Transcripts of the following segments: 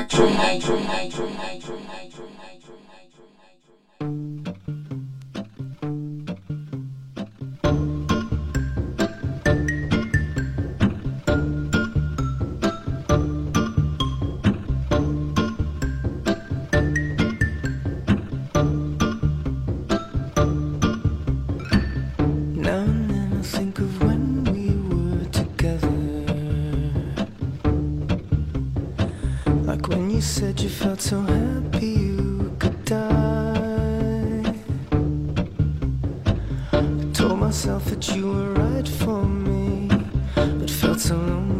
country. said you felt so happy you could die. I told myself that you were right for me, but felt so lonely.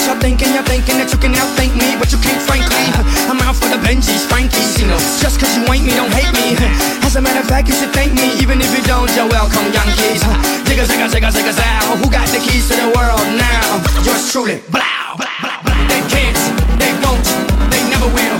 what y'all thinking. Y'all thinking that you can outthink me, but you can't, frankly. I'm out for the Benji's, Frankie's. You know, just cause you ain't me, don't hate me. As a matter of fact, you should thank me, even if you don't. You're welcome, Yankees. Digga, digga, digga, digga, out. Who got the keys to the world now? Yours truly. Blow. They can't, they won't, they never will.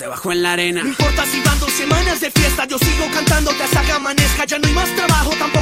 debajo en la arena. No importa si van dos semanas de fiesta, yo sigo cantándote hasta que amanezca. Ya no hay más trabajo, tampoco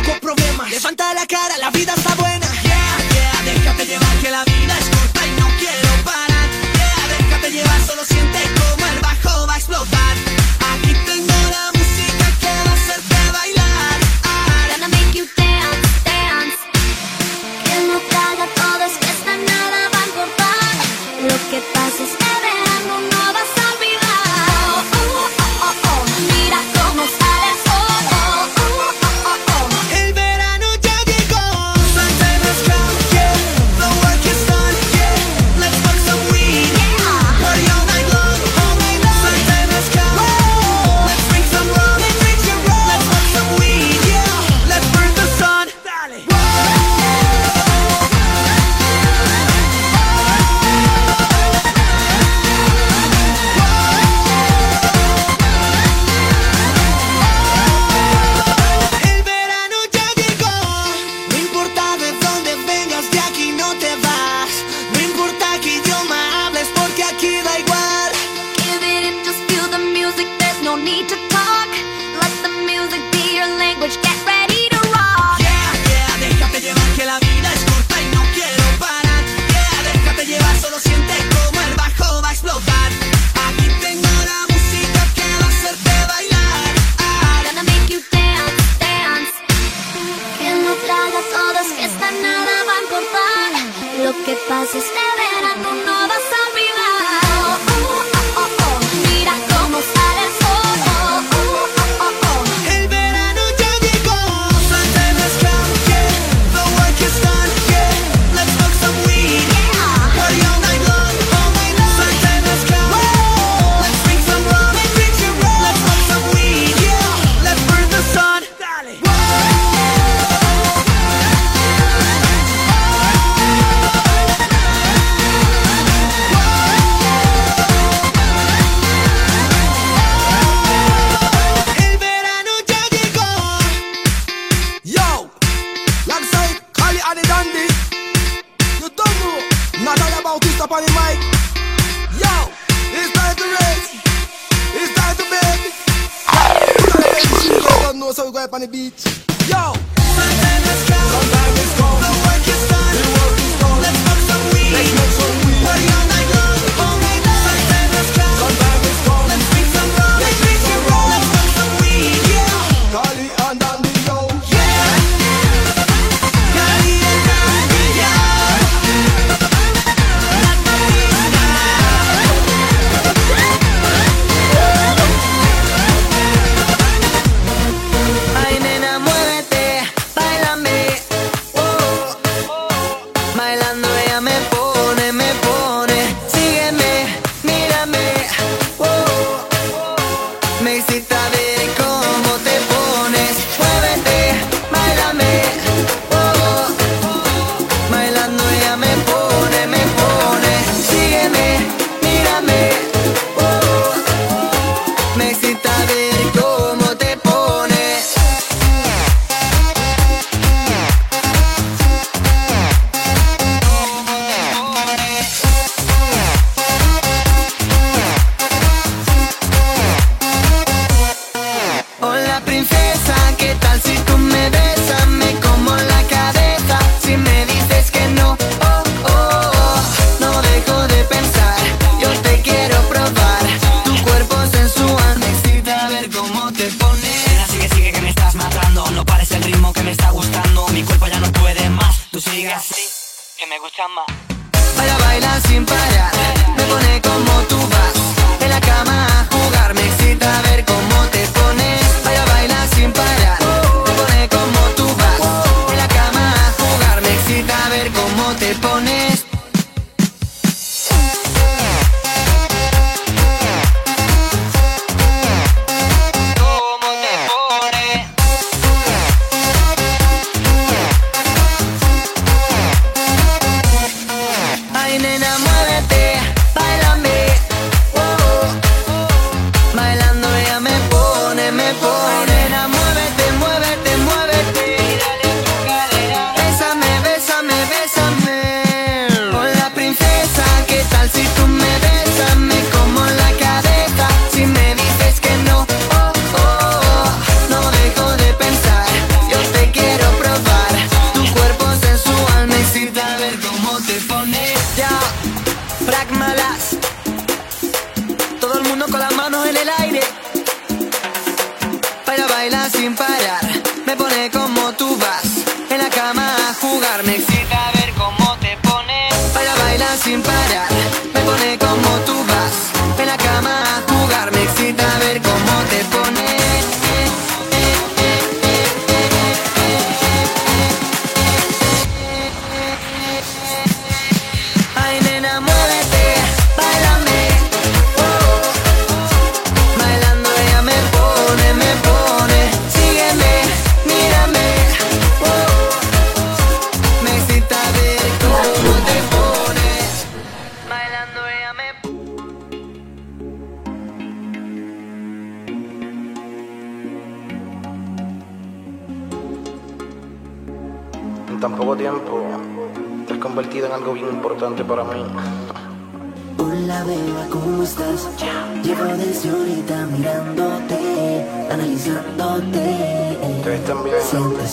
know, so we go up on the beach. Yo! Baila, baila sin parar. Me pone como tú vas. En la cama a jugar. Me excita ver cómo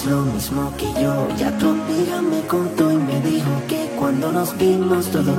lo mismo que yo. Ya tu me contó y me dijo que cuando nos vimos todo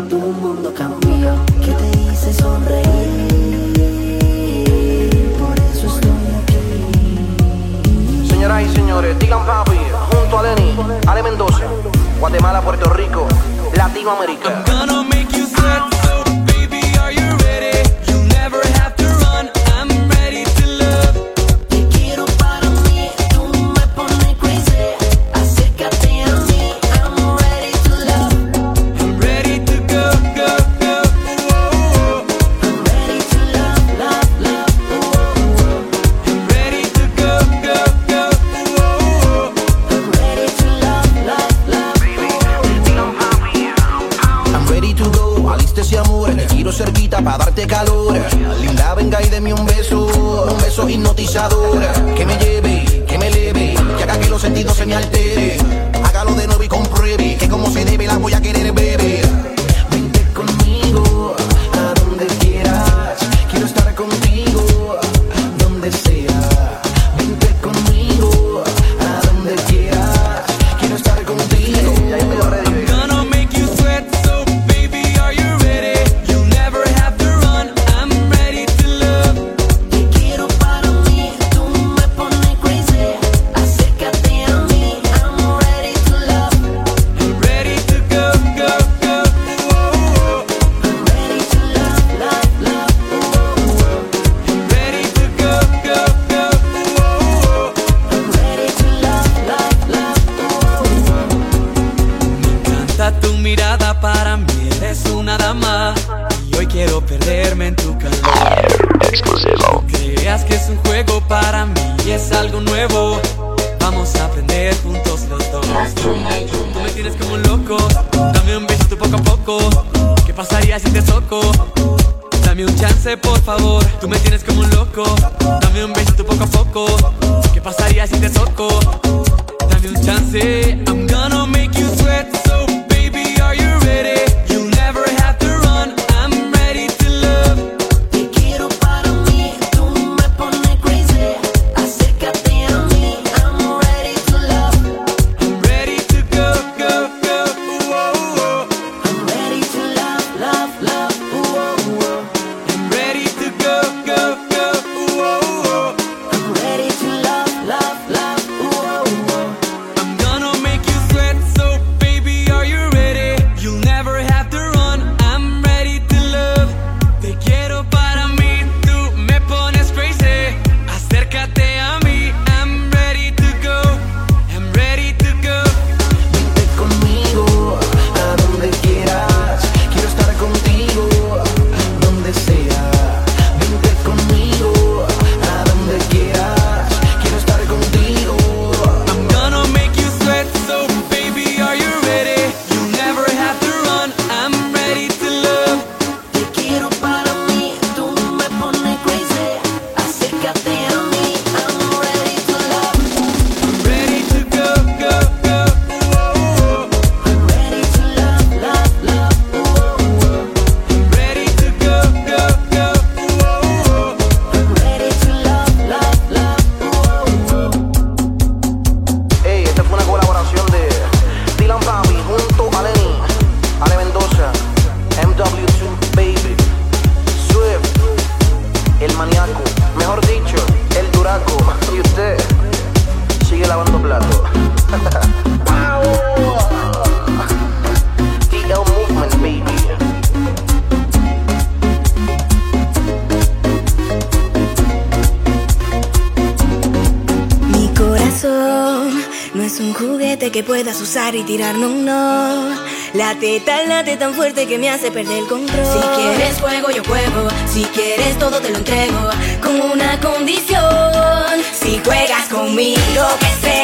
tirar, no, no. La teta late tan fuerte que me hace perder el control. Si quieres fuego, yo juego. Si quieres todo, te lo entrego. Con una condición: si juegas conmigo, que sea.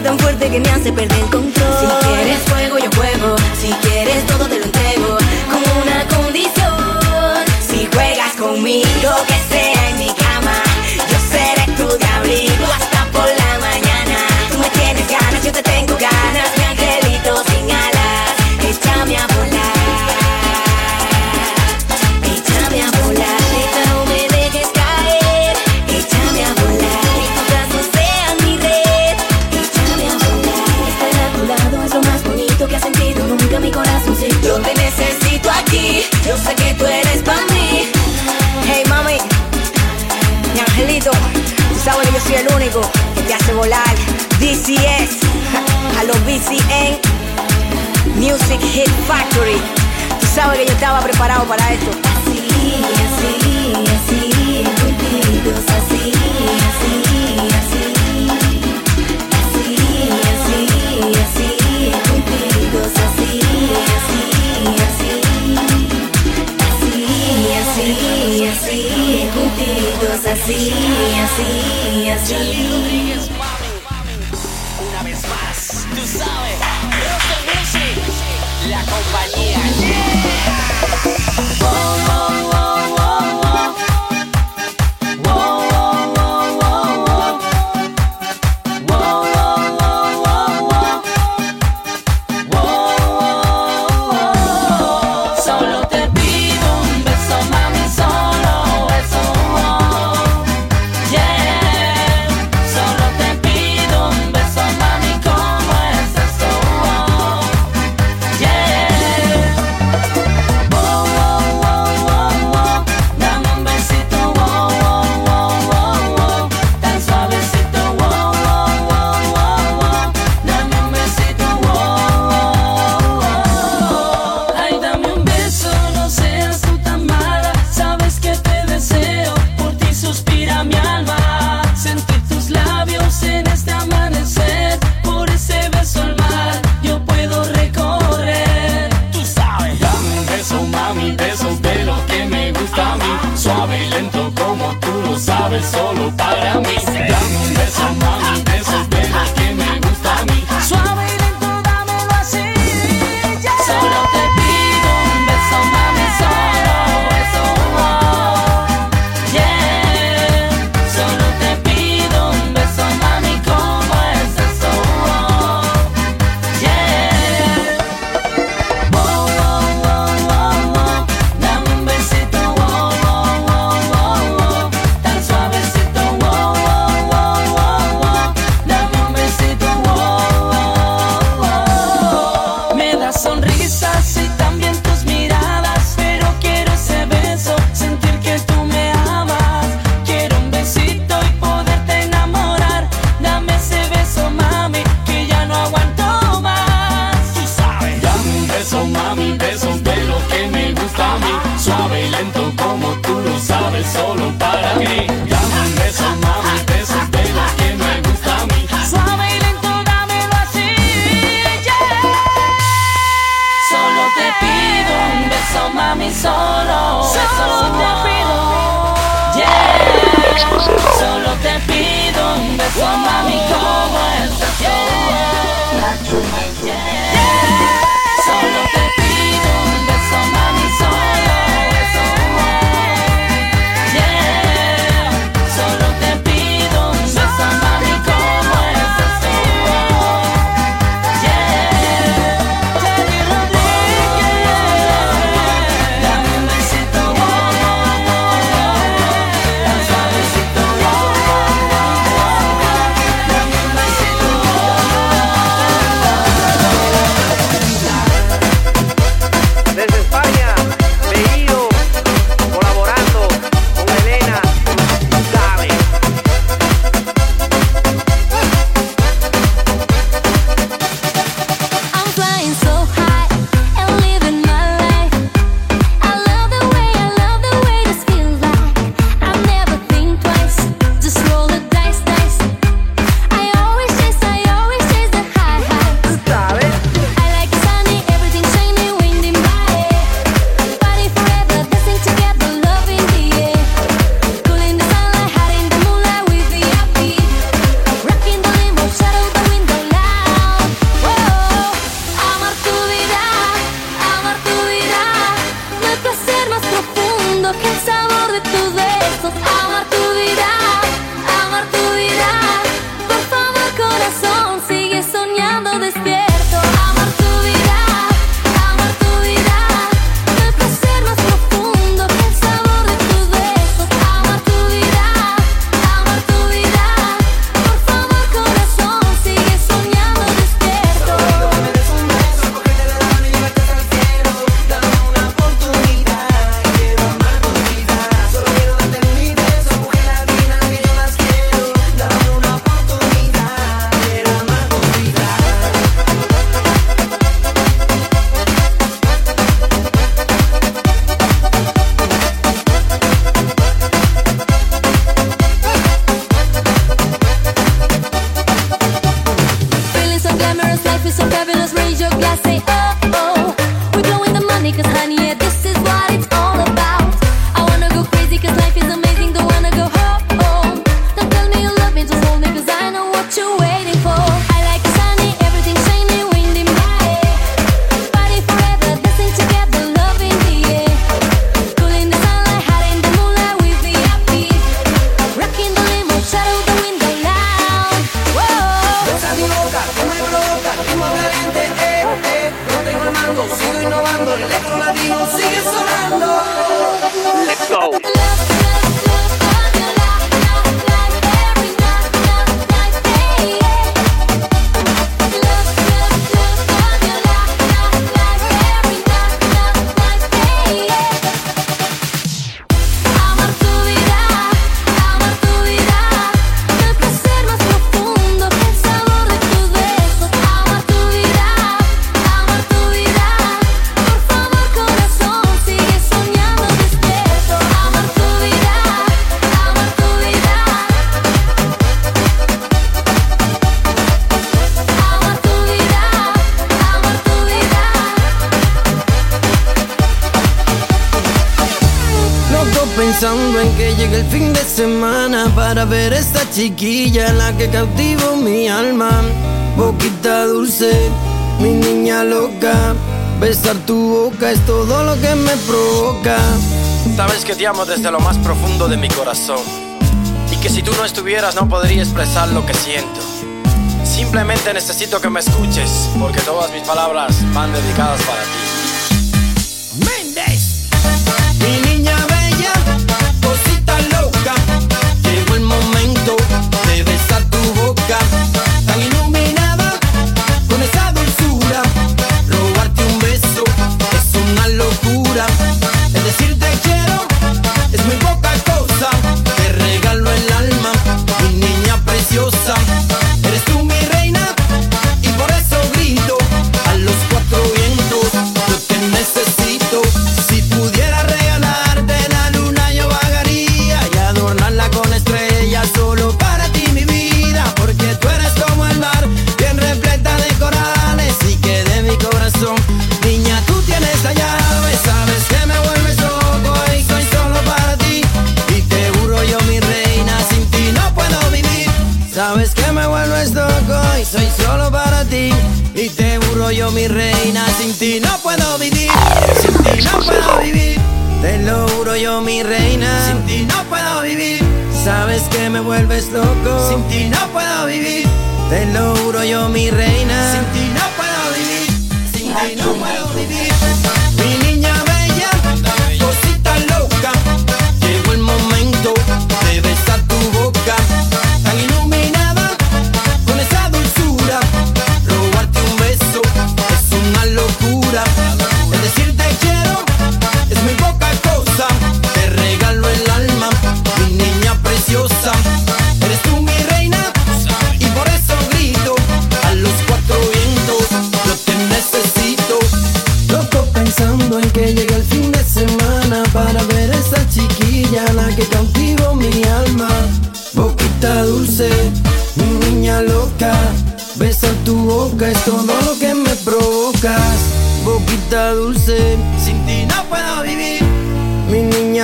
tan fuerte que me hace perder el control. Si quieres fuego, yo juego. Si quieres todo, te lo entrego. Con una condición: si juegas conmigo, que sea. soy el único que te hace volar. DCS, a los BCN, Music Hit Factory. Tú sabes que yo estaba preparado para esto. Así, así. assim, assim, assim. suave y lento como tú lo sabes, solo para mí. Dame un beso, mami, besos de los que me gusta a mí. Suave y lento, dámelo así, yeah. Solo te pido un beso, mami, solo. Solo te pido, yeah. Solo te pido un beso, mami, como Let's go. chiquilla la que cautivo mi alma. Boquita dulce, mi niña loca. Besar tu boca es todo lo que me provoca. Sabes que te amo desde lo más profundo de mi corazón. Y que si tú no estuvieras no podría expresar lo que siento. Simplemente necesito que me escuches porque todas mis palabras van dedicadas para ti.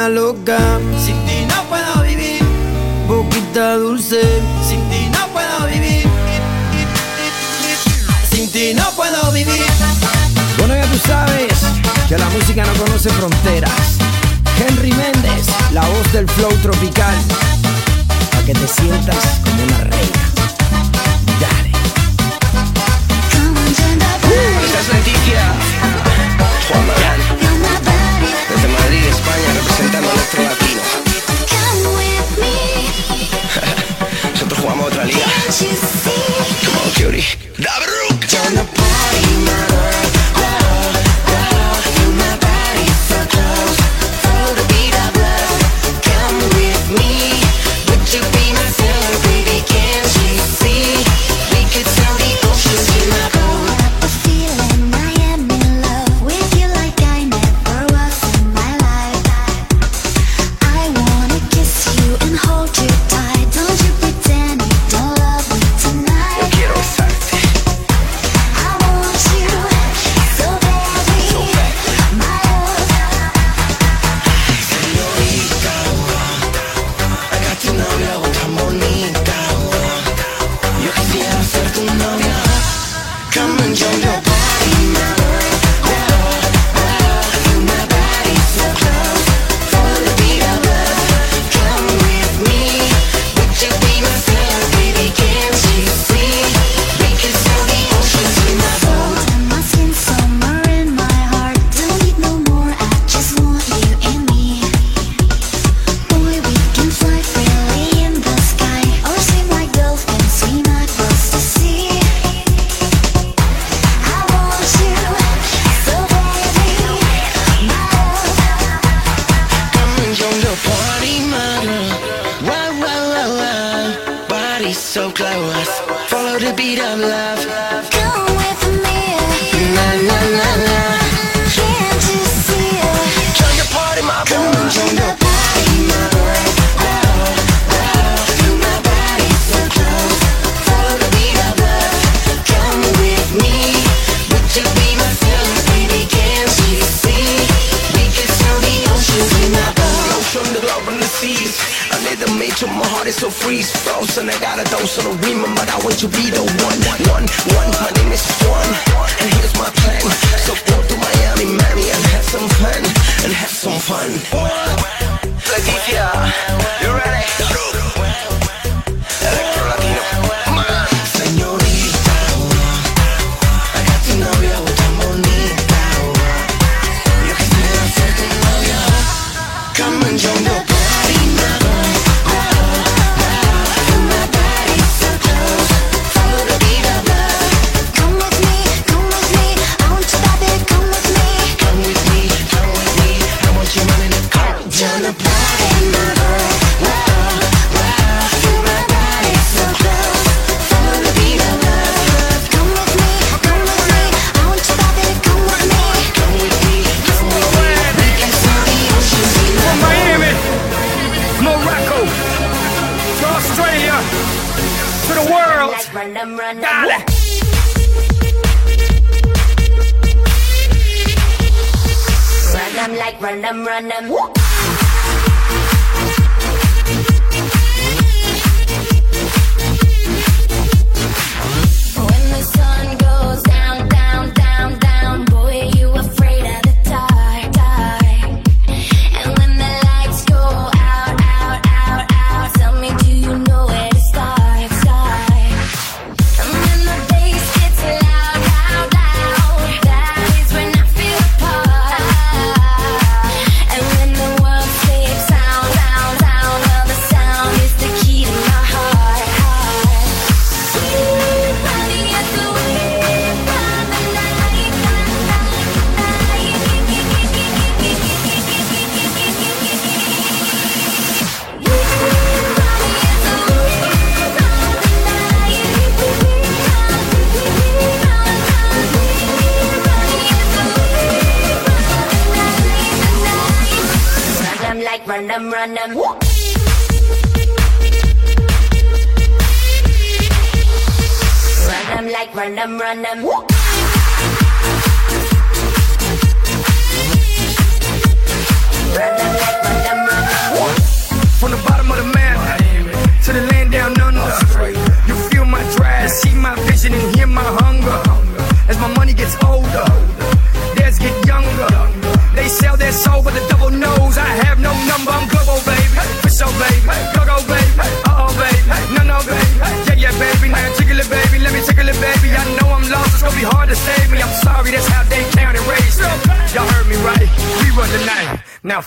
loca. Sin ti no puedo vivir. Boquita dulce. Sin ti no puedo vivir. Sin ti no puedo vivir. Bueno, ya tú sabes que la música no conoce fronteras. Henry Méndez, la voz del flow tropical. Para que te sientas como una reina. Dale. Es Leticia. Come on, cutie.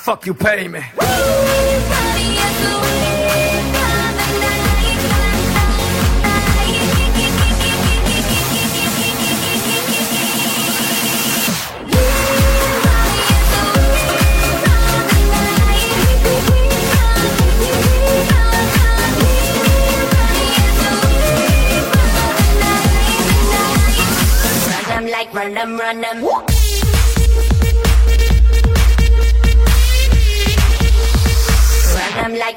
fuck you pay me. Run them, run them.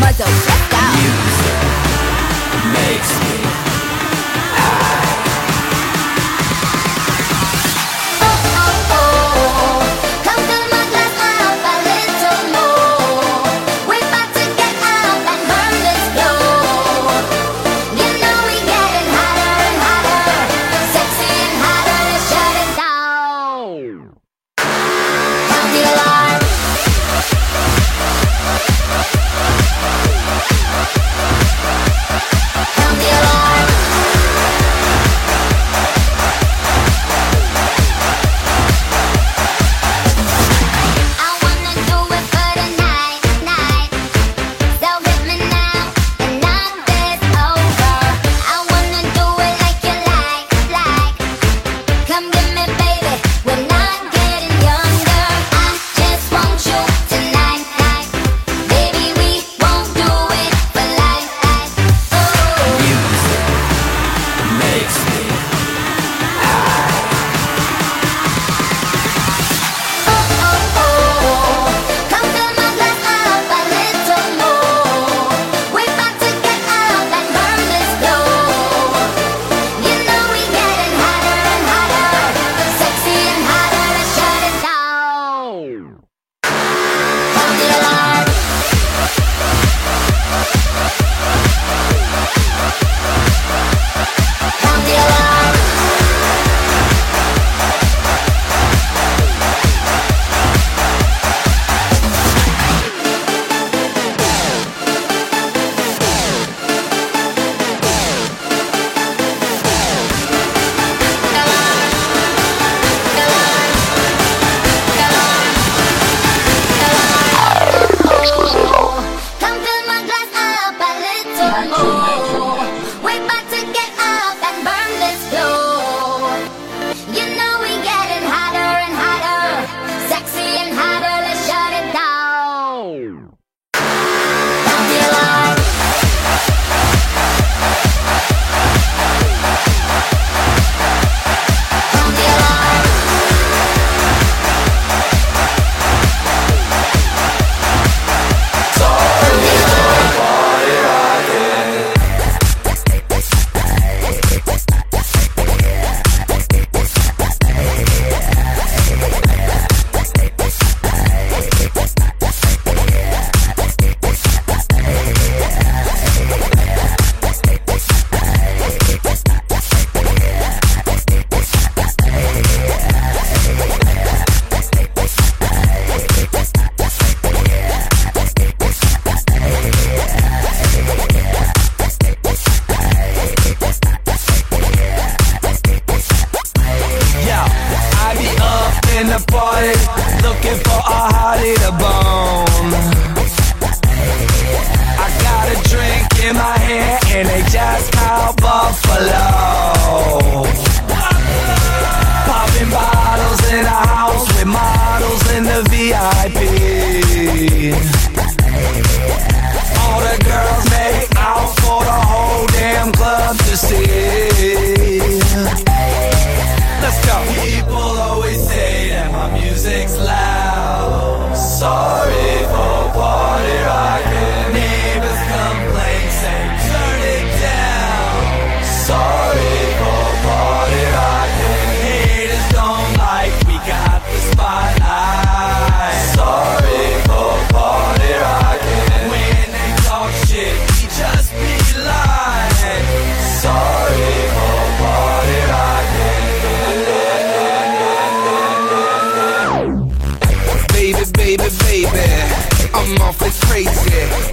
much of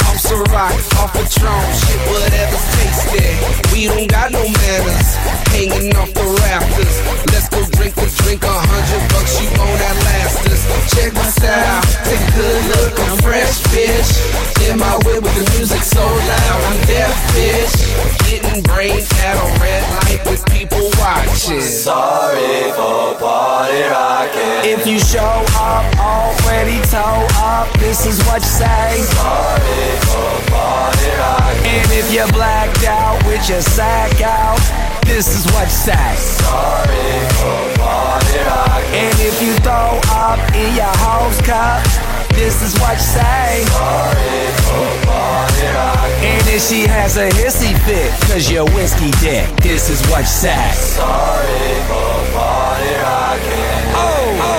I'm Ciroc, off Patron, shit, whatever's tasty. We don't got no manners, hanging off the rafters. Let's go drink a drink, a hundred bucks, you own that last. us. Check my style, take a good look, I'm fresh, bitch. In my way with the music so loud, I'm deaf, bitch getting brains at a red light with people watching. Sorry for party rocking. If you show up already toe up, this is what you say. Sorry for party rocking. And if you're blacked out with your sack out, this is what you say. Sorry for party rocking. And if you throw up in your house cup, this is what you say. Sorry for party rocking. And if she has a hissy fit, cause you're whiskey dick, this is what's sad. Sorry for what I can. Oh, oh.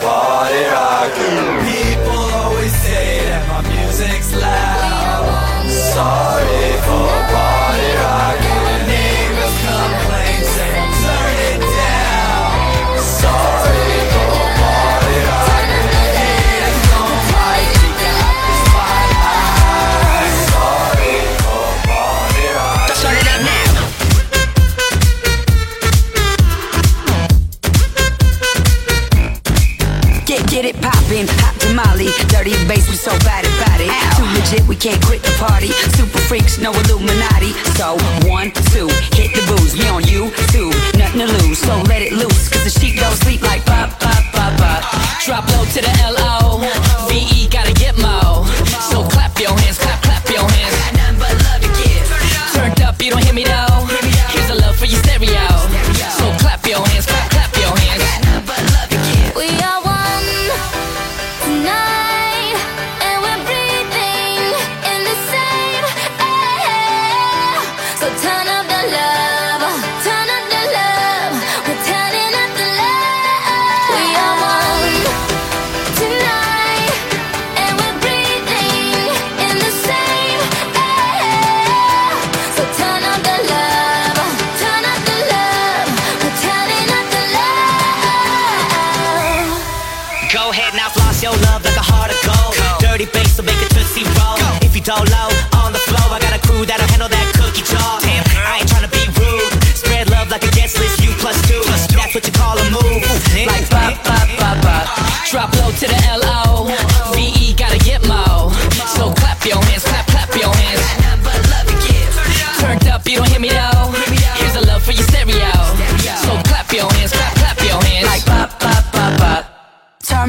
party rocking. People always say that my music's loud. Sorry.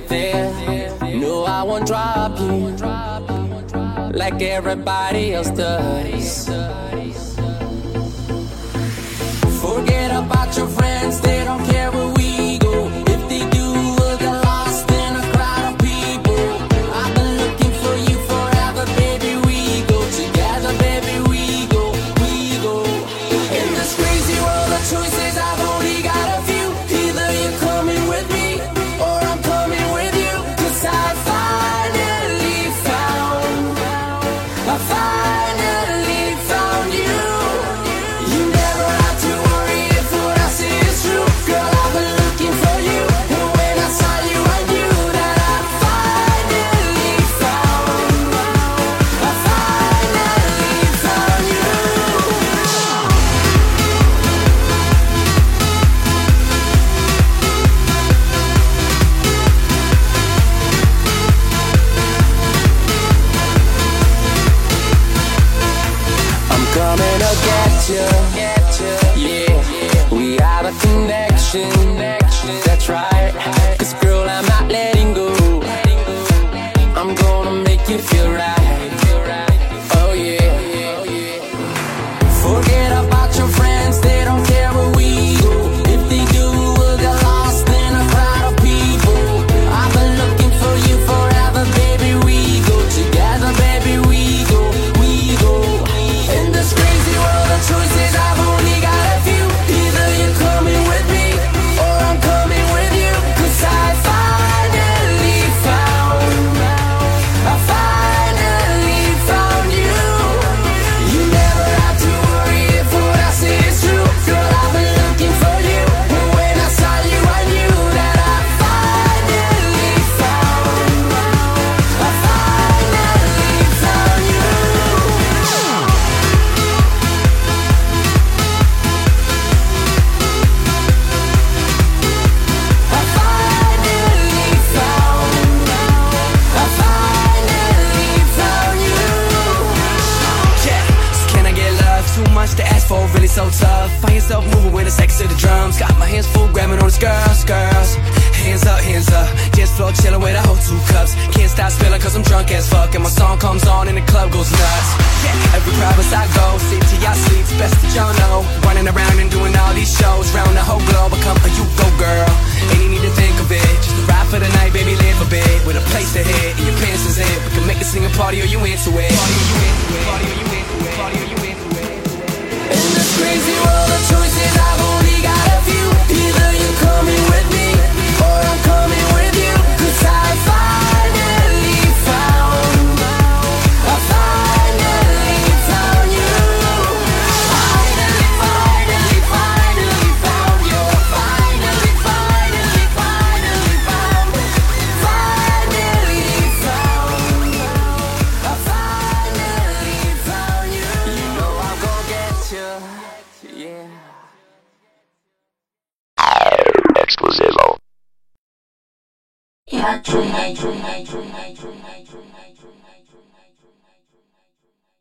get there. No, I won't drop you like everybody else does. Forget about your friends, they don't care.